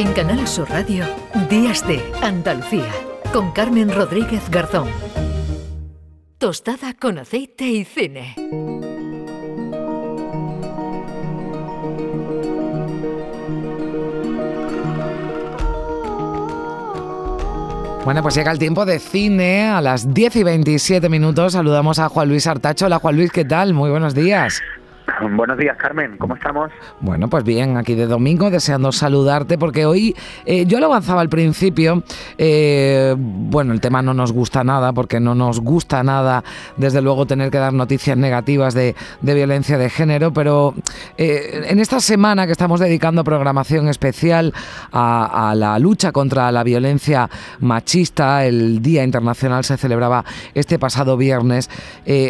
En Canal Sur Radio, Días de Andalucía, con Carmen Rodríguez Garzón. Tostada con aceite y cine. Bueno, pues llega el tiempo de cine. A las 10 y 27 minutos saludamos a Juan Luis Artacho. Hola Juan Luis, ¿qué tal? Muy buenos días. Buenos días, Carmen. ¿Cómo estamos? Bueno, pues bien, aquí de domingo, deseando saludarte, porque hoy eh, yo lo avanzaba al principio. Eh, bueno, el tema no nos gusta nada, porque no nos gusta nada, desde luego, tener que dar noticias negativas de, violencia de género, pero eh, en esta semana que estamos dedicando programación especial a, a, la lucha contra la violencia machista, el Día Internacional se celebraba este pasado viernes.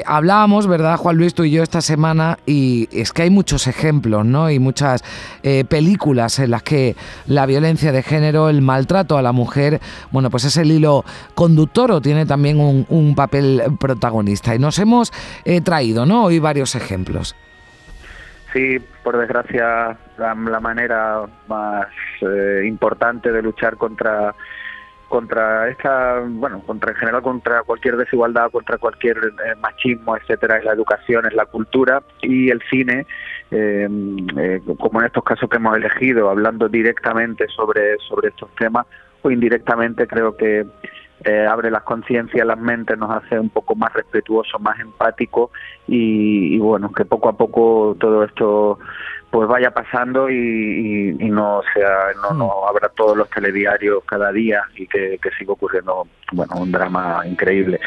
hablábamos, ¿verdad, Juan Luis, tú y yo esta semana y es que hay muchos ejemplos, ¿no? Y muchas eh, películas en las que la violencia de género, el maltrato a la mujer, bueno, pues es el hilo conductor o tiene también un, papel protagonista. Y nos hemos eh, traído, ¿no? Hoy varios ejemplos. Sí, por desgracia, la, manera más eh, importante de luchar contra contra esta, bueno, contra en general contra cualquier desigualdad, contra cualquier eh, machismo, etcétera, es la educación, es la cultura y el cine, eh, eh, como en estos casos que hemos elegido, hablando directamente sobre sobre estos temas o indirectamente, creo que abre las conciencias, las mentes, nos hace un poco más respetuosos, más empáticos y, y bueno, que poco a poco todo esto pues vaya pasando y, no sea no, no habrá todos los telediarios cada día y que, siga ocurriendo bueno un drama increíble.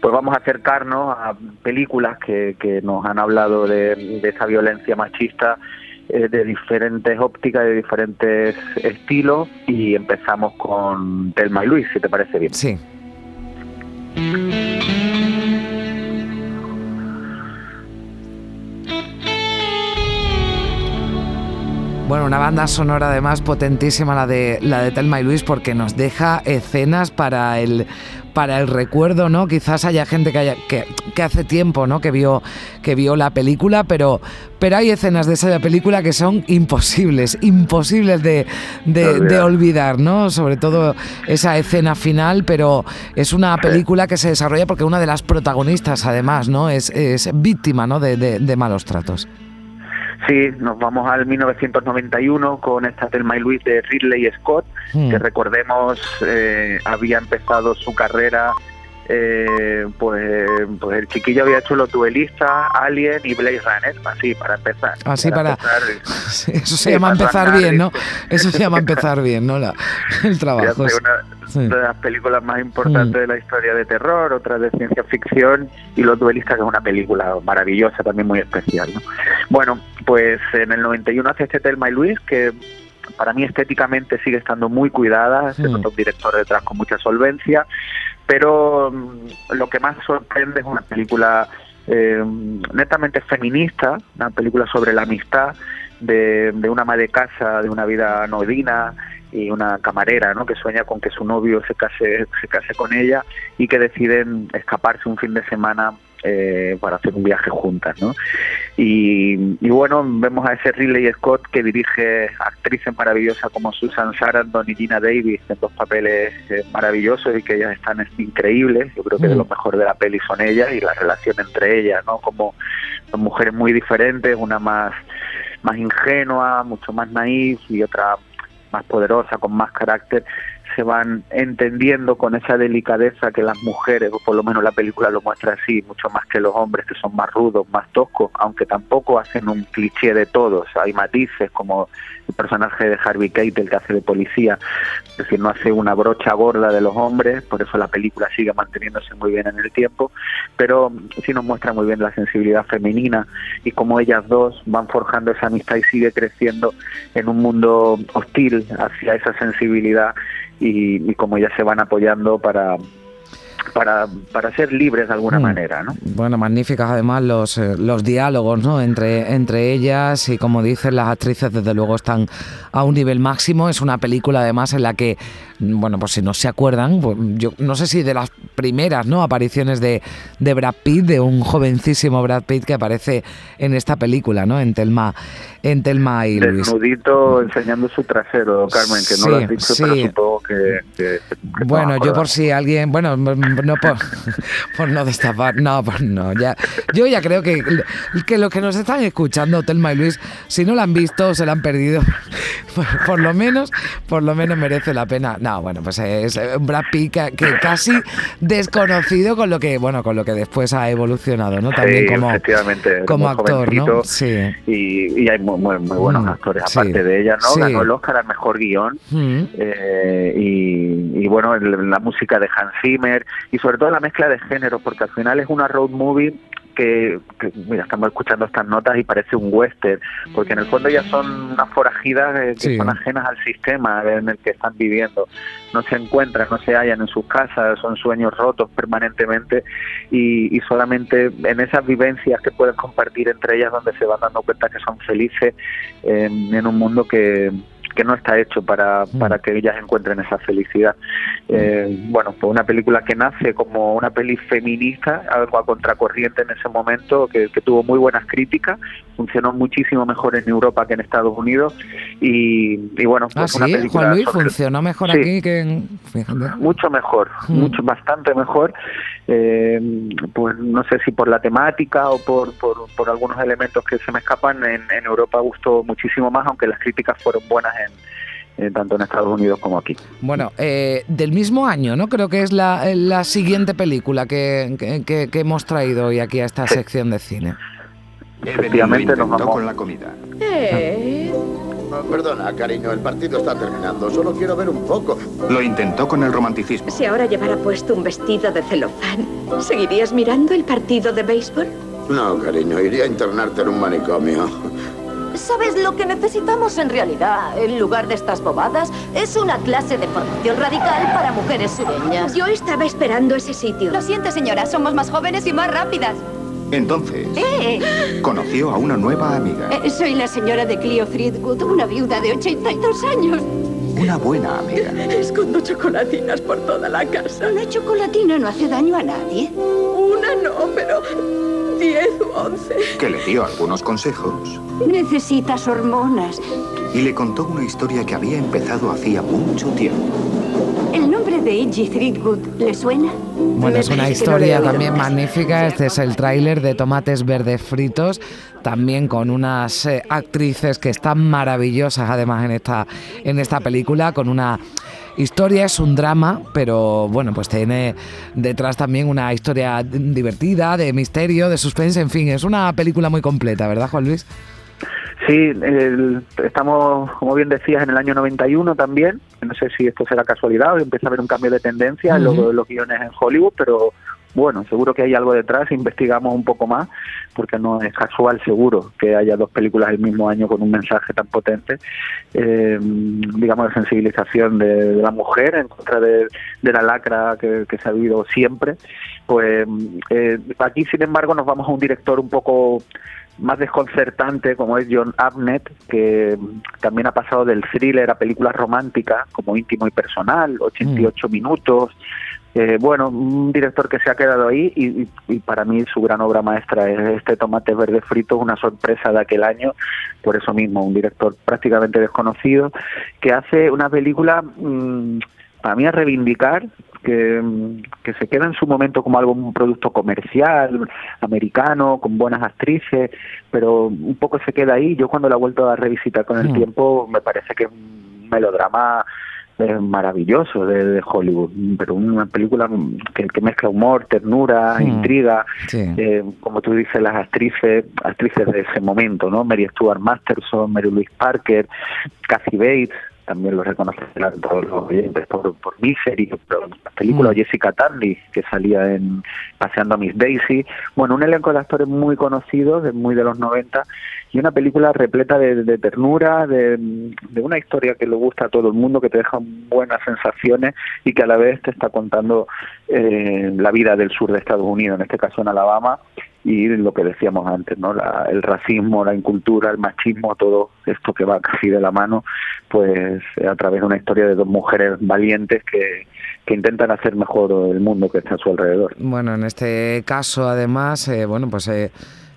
Pues vamos a acercarnos a películas que, que nos han hablado de, esa violencia machista eh, de diferentes ópticas de diferentes estilos y empezamos con Telma y Luis si te parece bien. Sí Bueno, una banda sonora además potentísima la de la de Telma y Luis porque nos deja escenas para el para el recuerdo, ¿no? Quizás haya gente que, haya, que, hace tiempo, ¿no? Que vio que vio la película, pero pero hay escenas de esa película que son imposibles, imposibles de, de, olvidar, ¿no? Sobre todo esa escena final, pero es una película que se desarrolla porque una de las protagonistas, además, ¿no? Es, es víctima, ¿no? de, de malos tratos. Sí, nos vamos al 1991 con esta Telma y Luis de Ridley Scott, que hmm. recordemos eh, había empezado su carrera eh, pues, pues el chiquillo había hecho los duelistas, Alien y Blaze Runner, así para empezar. Así para. eso se llama empezar bien, ¿no? Eso se llama empezar bien, ¿no? La, el trabajo. una de las películas más importantes mm. de la historia de terror, otra de ciencia ficción y Los Duelistas, que es una película maravillosa, también muy especial. ¿no? Bueno, pues en el 91 hace este Telma y Luis, que para mí estéticamente sigue estando muy cuidada, se nota un director detrás con mucha solvencia, pero mm, lo que más sorprende es una película eh, netamente feminista, una película sobre la amistad de, una ama de casa, de una vida anodina y una camarera, ¿no? Que sueña con que su novio se case, se case con ella y que deciden escaparse un fin de semana eh, para hacer un viaje juntas, ¿no? Y, bueno, vemos a ese Ridley Scott que dirige actrices maravillosas como Susan Sarandon y Gina Davis en dos papeles eh, maravillosos y que ellas están increíbles. Yo creo que de lo mm. mejor de la peli son ellas y la relación entre ellas, ¿no? Como son mujeres muy diferentes, una más más ingenua, mucho más naif y otra más poderosa, con más carácter, se van entendiendo con esa delicadeza que las mujeres, o por lo menos la película lo muestra así, mucho más que los hombres que son más rudos, más toscos, aunque tampoco hacen un cliché de todos, hay matices como el personaje de Harvey Keitel que hace de policía, es decir, no hace una brocha gorda de los hombres, por eso la película sigue manteniéndose muy bien en el tiempo, pero sí nos muestra muy bien la sensibilidad femenina y cómo ellas dos van forjando esa amistad y sigue creciendo en un mundo hostil hacia esa sensibilidad y, y cómo ellas se van apoyando para para, para ser libres de alguna mm. manera. ¿no? Bueno, magníficas además los, eh, los diálogos ¿no? entre, entre ellas y como dicen las actrices desde luego están a un nivel máximo. Es una película además en la que, bueno, pues si no se acuerdan, pues yo no sé si de las primeras ¿no? apariciones de, de Brad Pitt, de un jovencísimo Brad Pitt que aparece en esta película, ¿no? En Telma, en Telma y Luis. Desnudito enseñando su trasero, Carmen, que no lo has dicho, pero supongo que... bueno, yo por si alguien, bueno, no por, por no destapar, no, por no, ya, yo ya creo que, que los que nos están escuchando, Telma y Luis, si no la han visto, se la han perdido, por, lo menos, por lo menos merece la pena. No, bueno, pues es un Brad Pitt que, casi desconocido con lo que, bueno, con lo que después ha evolucionado, ¿no? También como, como actor, ¿no? Sí. Y, hay muy, buenos mm, actores, aparte de ella, ¿no? Ganó el Oscar al mejor guion. Mm. Eh, y, y, bueno, la música de Hans Zimmer y sobre todo la mezcla de géneros, porque al final es una road movie que, mira, estamos escuchando estas notas y parece un western, porque en el fondo ya son unas forajidas eh, que son ajenas al sistema en el que están viviendo. No se encuentran, no se hallan en sus casas, son sueños rotos permanentemente y, y solamente en esas vivencias que pueden compartir entre ellas donde se van dando cuenta que son felices en un mundo que que no está hecho para, mm. para que ellas encuentren esa felicidad. Eh, bueno, pues una película que nace como una peli feminista, algo a contracorriente en ese momento, que, tuvo muy buenas críticas, funcionó muchísimo mejor en Europa que en Estados Unidos y, bueno, pues ah, una película Juan Luis, funcionó mejor aquí que en... Mucho mejor, mm. mucho, bastante mejor. Eh, pues no sé si por la temática o por, por, algunos elementos que se me escapan, en, en Europa gustó muchísimo más, aunque las críticas fueron buenas en tanto en Estados Unidos como aquí. Bueno, eh, del mismo año, ¿no? Creo que es la, la siguiente película que, que, hemos traído hoy aquí a esta sección de cine. Efectivamente, nos vamos con la comida. Eh. perdona, cariño, el partido está terminando. Solo quiero ver un poco. Lo intentó con el romanticismo. Si ahora llevara puesto un vestido de celofán, ¿seguirías mirando el partido de béisbol? No, cariño, iría a internarte en un manicomio. ¿Sabes lo que necesitamos en realidad? En lugar de estas bobadas, es una clase de formación radical para mujeres sureñas. Yo estaba esperando ese sitio. Lo siento, señora. Somos más jóvenes y más rápidas. Entonces, ¿Eh? conoció a una nueva amiga. Eh, soy la señora de Clio Threadgood, una viuda de 82 años. Una buena amiga. Escondo chocolatinas por toda la casa. Una chocolatina no hace daño a nadie. Una no, pero diez u once. Que le dio algunos consejos. Necesitas hormonas. Y le contó una historia que había empezado hacía mucho tiempo. ¿El nombre de Iggy Threadgood le suena? Bueno, es una historia también magnífica. Este es el tráiler de Tomates Verdes Fritos, también con unas eh, actrices que están maravillosas además en esta, en esta película, con una historia, es un drama, pero bueno, pues tiene detrás también una historia divertida, de misterio, de suspense, en fin, es una película muy completa, ¿verdad, Juan Luis? Sí, estamos, como bien decías, en el año 91 también. No sé si esto será casualidad o empieza a haber un cambio de tendencia en los guiones en Hollywood, pero bueno, seguro que hay algo detrás, investigamos un poco más, porque no es casual seguro que haya dos películas el mismo año con un mensaje tan potente, eh, digamos, de sensibilización de, la mujer en contra de, la lacra que, se ha habido siempre. Pues eh, aquí, sin embargo, nos vamos a un director un poco más desconcertante como es John Abnett, que también ha pasado del thriller a películas románticas como íntimo y personal, 88 mm. minutos, eh, bueno, un director que se ha quedado ahí y, para mí su gran obra maestra es este Tomate Verde Frito, una sorpresa de aquel año, por eso mismo, un director prácticamente desconocido, que hace una película mm, para mí a reivindicar, que, que, se queda en su momento como algo, un producto comercial, americano, con buenas actrices, pero un poco se queda ahí. Yo cuando la he vuelto a revisitar con el mm. tiempo, me parece que es un melodrama es maravilloso de, Hollywood, pero una película que, mezcla humor, ternura, hmm. intriga, eh, como tú dices, las actrices, actrices de ese momento, ¿no? Mary Stuart Masterson, Mary Louise Parker, Kathy Bates, también lo reconocerán todos los oyentes por, por Misery, por la película Mm. Jessica Tandy, que salía en Paseando a Miss Daisy. Bueno, un elenco de actores muy conocidos, de, muy de los 90, y una película repleta de, de ternura, de, de una historia que le gusta a todo el mundo, que te deja buenas sensaciones y que a la vez te está contando eh, la vida del sur de Estados Unidos, en este caso en Alabama, y lo que decíamos antes, ¿no? La- el racismo, la incultura, el machismo, todo esto que va casi de la mano, pues a través de una historia de dos mujeres valientes que, que intentan hacer mejor el mundo que está a su alrededor. Bueno, en este caso, además, eh, bueno, pues eh,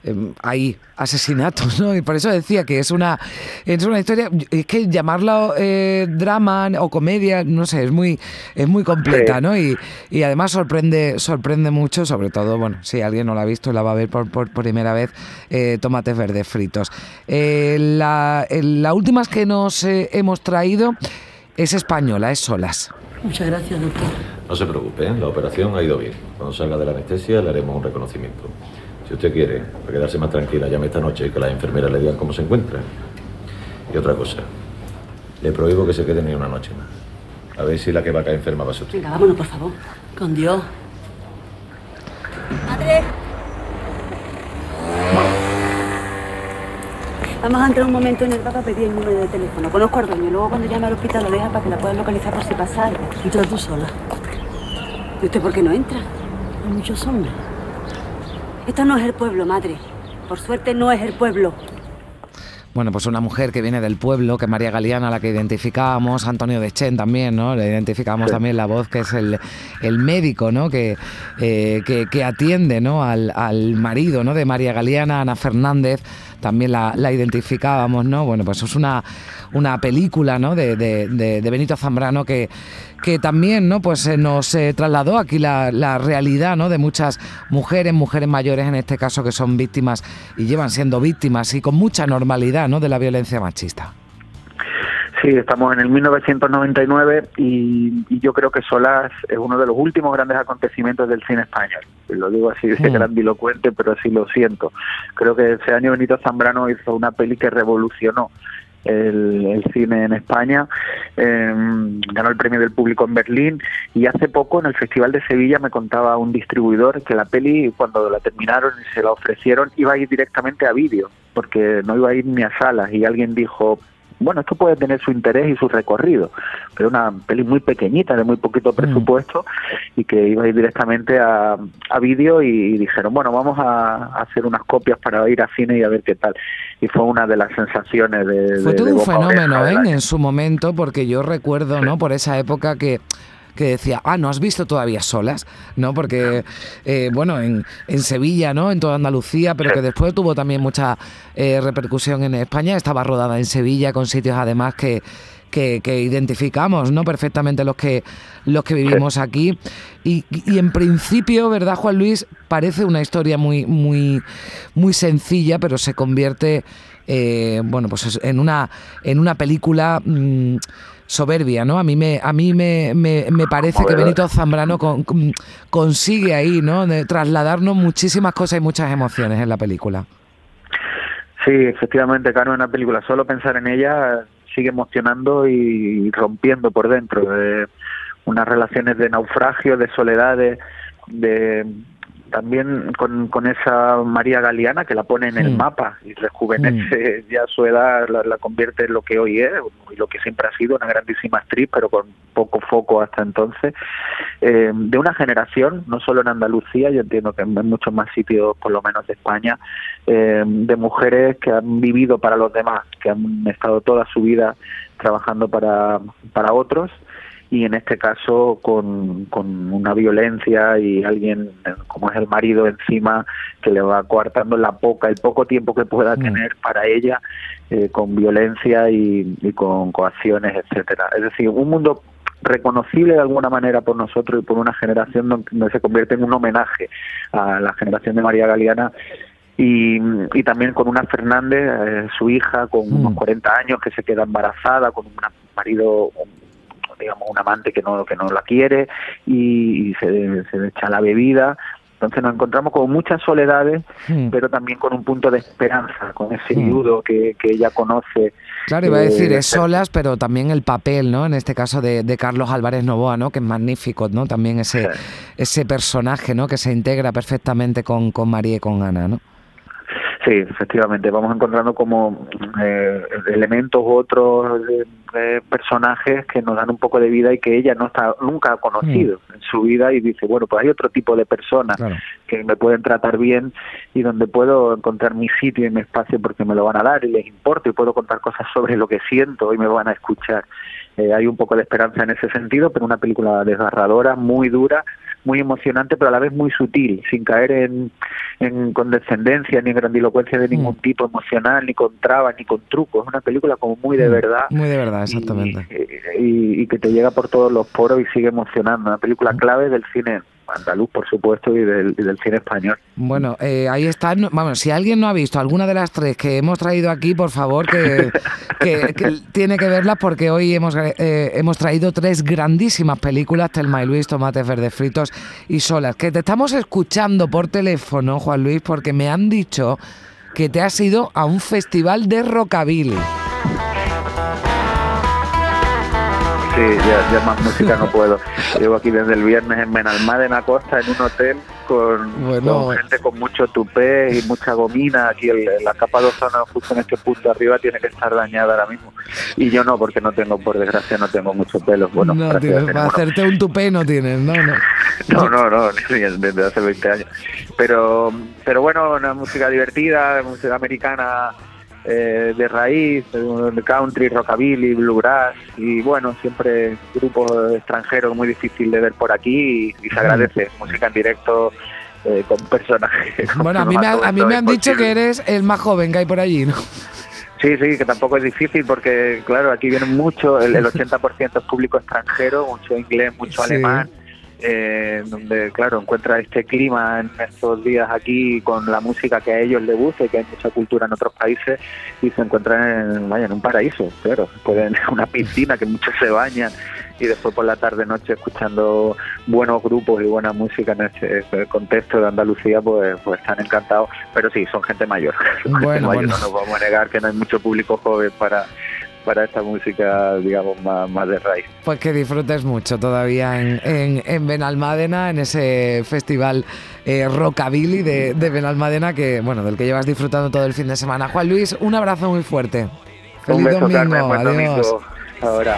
eh, hay asesinatos, ¿no? Y por eso decía que es una, es una historia, es que llamarlo eh, drama o comedia, no sé, es muy, es muy completa, Sí. ¿no? Y, y además sorprende, sorprende mucho, sobre todo, bueno, si alguien no la ha visto y la va a ver por, por primera vez, eh, tomates verdes fritos. Eh, la, el- la última que nos eh, hemos traído es española, es Solas. Muchas gracias, doctor. No se preocupe, ¿eh? la operación ha ido bien. Cuando salga de la anestesia le haremos un reconocimiento. Si usted quiere, para quedarse más tranquila, llame esta noche y que las enfermeras le digan cómo se encuentra. Y otra cosa, le prohíbo que se quede ni una noche más. A ver si la que va a caer enferma va a ser usted. Venga, vámonos, por favor. Con Dios. Madre. Vamos a entrar un momento en el bar para pedir el número de teléfono. Conozco al dueño. Luego cuando llame al hospital lo deja para que la puedan localizar por si pasa algo. Entra tú sola. ¿Y usted por qué no entra? Hay muchos hombres. Esto no es el pueblo, madre. Por suerte no es el pueblo. Bueno, pues una mujer que viene del pueblo, que es María Galeana, la que identificábamos, Antonio Dechen también, ¿no? Le identificamos también la voz, que es el, el médico, ¿no? Que, eh, que, que atiende, ¿no? Al, al marido, ¿no? De María Galeana, Ana Fernández, también la, identificábamos, ¿no? Bueno, pues es una, una película, ¿no? De- de Benito Zambrano que, que también, ¿no? Pues eh, nos eh, trasladó aquí la, la realidad, ¿no? De muchas mujeres, mujeres mayores en este caso, que son víctimas y llevan siendo víctimas y con mucha normalidad, ¿no? De la violencia machista. Sí, estamos en el 1999 y, y yo creo que Solas es uno de los últimos grandes acontecimientos del cine español. Lo digo así de Mm. grandilocuente, pero así lo siento. Creo que ese año Benito Zambrano hizo una peli que revolucionó el, el cine en España, eh, ganó el premio del público en Berlín y hace poco en el Festival de Sevilla me contaba un distribuidor que la peli cuando la terminaron y se la ofrecieron iba a ir directamente a vídeo porque no iba a ir ni a salas y alguien dijo bueno, esto puede tener su interés y su recorrido, pero una peli muy pequeñita, de muy poquito presupuesto, y que iba a ir directamente a, a vídeo y, dijeron, bueno, vamos a, a hacer unas copias para ir a cine y a ver qué tal. Y fue una de las sensaciones de... Fue de- todo de un fenómeno ¿eh? en su momento, porque yo recuerdo, ¿no? Por esa época que que decía, ah, ¿no has visto todavía solas? ¿No? Porque, eh, bueno, en, en Sevilla, ¿no? En toda Andalucía, pero que después tuvo también mucha eh, repercusión en España. Estaba rodada en Sevilla, con sitios además que, que, que identificamos, ¿no? Perfectamente los que, los que vivimos aquí. Y, y en principio, ¿verdad, Juan Luis? Parece una historia muy, muy, muy sencilla, pero se convierte, eh, bueno, pues en una, en una película mm, soberbia, ¿no? A mí me, a mí me, me, me parece que Benito Zambrano con- con- consigue ahí, ¿no? De trasladarnos muchísimas cosas y muchas emociones en la película. Sí, efectivamente, Caro, una película. Solo pensar en ella sigue emocionando y rompiendo por dentro. De unas relaciones de naufragio, de soledad, de, de- también con, con esa María Galeana que la pone en el Mm. mapa y rejuvenece ya su edad, la, la convierte en lo que hoy es y lo que siempre ha sido una grandísima actriz, pero con poco foco hasta entonces. Eh, de una generación, no solo en Andalucía, yo entiendo que en muchos más sitios, por lo menos de España, eh, de mujeres que han vivido para los demás, que han estado toda su vida trabajando para, para otros y en este caso con, con una violencia y alguien eh, como es el marido encima que le va coartando la poca, el poco tiempo que pueda Mm. tener para ella eh, con violencia y, y con coacciones, etcétera. Es decir, un mundo reconocible de alguna manera por nosotros y por una generación donde, se convierte en un homenaje a la generación de María Galeana y, y también con una Fernández, eh, su hija, con Mm. unos 40 años, que se queda embarazada, con un marido, digamos, un amante que no, que no la quiere y, y se, se echa la bebida Entonces nos encontramos con muchas soledades, pero también con un punto de esperanza, con ese viudo que, que ella conoce. Claro, iba a decir, eh, es solas, pero también el papel, ¿no? En este caso de, de Carlos Álvarez Novoa, ¿no? Que es magnífico, ¿no? También ese, ese personaje, ¿no? Que se integra perfectamente con, con María y con Ana, ¿no? Sí, efectivamente, vamos encontrando como eh, elementos u otros eh, eh, personajes que nos dan un poco de vida y que ella no está nunca ha conocido en su vida y dice, bueno, pues hay otro tipo de personas Claro. que me pueden tratar bien y donde puedo encontrar mi sitio y mi espacio porque me lo van a dar y les importa y puedo contar cosas sobre lo que siento y me van a escuchar. Eh, hay un poco de esperanza en ese sentido, pero una película desgarradora, muy dura, muy emocionante, pero a la vez muy sutil, sin caer en, en condescendencia ni en grandilocuencia de ningún tipo emocional, ni con trabas, ni con trucos. Es una película como muy de Mm, verdad Muy de verdad, exactamente. y, y que te llega por todos los poros y sigue emocionando. Una película clave del cine andaluz, por supuesto, y del, y del cine español. Bueno, eh, ahí está. no- Vamos, si alguien no ha visto alguna de las tres que hemos traído aquí, por favor, que, que- que tiene que verlas porque hoy hemos, eh, hemos traído tres grandísimas películas, Telma y Luis, Tomates Verdes Fritos y Solas, que te estamos escuchando por teléfono, Juan Luis, porque me han dicho que te has ido a un festival de rockabilly. Sí, ya, ya más música no puedo. Llevo aquí desde el viernes en Benalmádena Costa, en un hotel con, Bueno. con gente con mucho tupé y mucha gomina. Aquí el- la capa de ozono justo en este punto arriba tiene que estar dañada ahora mismo. Y yo no, porque no tengo, por desgracia, no tengo mucho pelo. Bueno, no, Dios, para hacerte un tupé no tienes, no, no. No, no, no, desde hace 20 años. Pero, pero bueno, una música divertida, música americana eh, de raíz, eh, country, rockabilly, bluegrass y bueno, siempre grupos extranjeros muy difícil de ver por aquí y, y se agradece música en directo eh, con personajes. Bueno, a mí, me, ha- a mí me han dicho que eres el más joven que hay por allí, ¿no? Sí, sí, que tampoco es difícil porque, claro, aquí vienen mucho, el, el 80% es público extranjero, mucho inglés, mucho Sí. alemán, eh, donde, claro, encuentra este clima en estos días aquí con la música que a ellos les gusta y que hay mucha cultura en otros países y se encuentran en, vaya, en un paraíso, claro, pueden una piscina que muchos se bañan y después por la tarde noche escuchando buenos grupos y buena música en este, este contexto de Andalucía pues pues están encantados. Pero sí son gente mayor. Son gente Bueno, mayor, bueno. no nos vamos a negar que no hay mucho público joven para para esta música digamos más, más de raíz Pues que disfrutes mucho todavía en, en, en Benalmádena, en ese festival eh, rockabilly de, de Benalmádena, que, bueno, del que llevas disfrutando todo el fin de semana. Juan Luis, un abrazo muy fuerte. Feliz un beso domingo, Carmen buen adiós. domingo ahora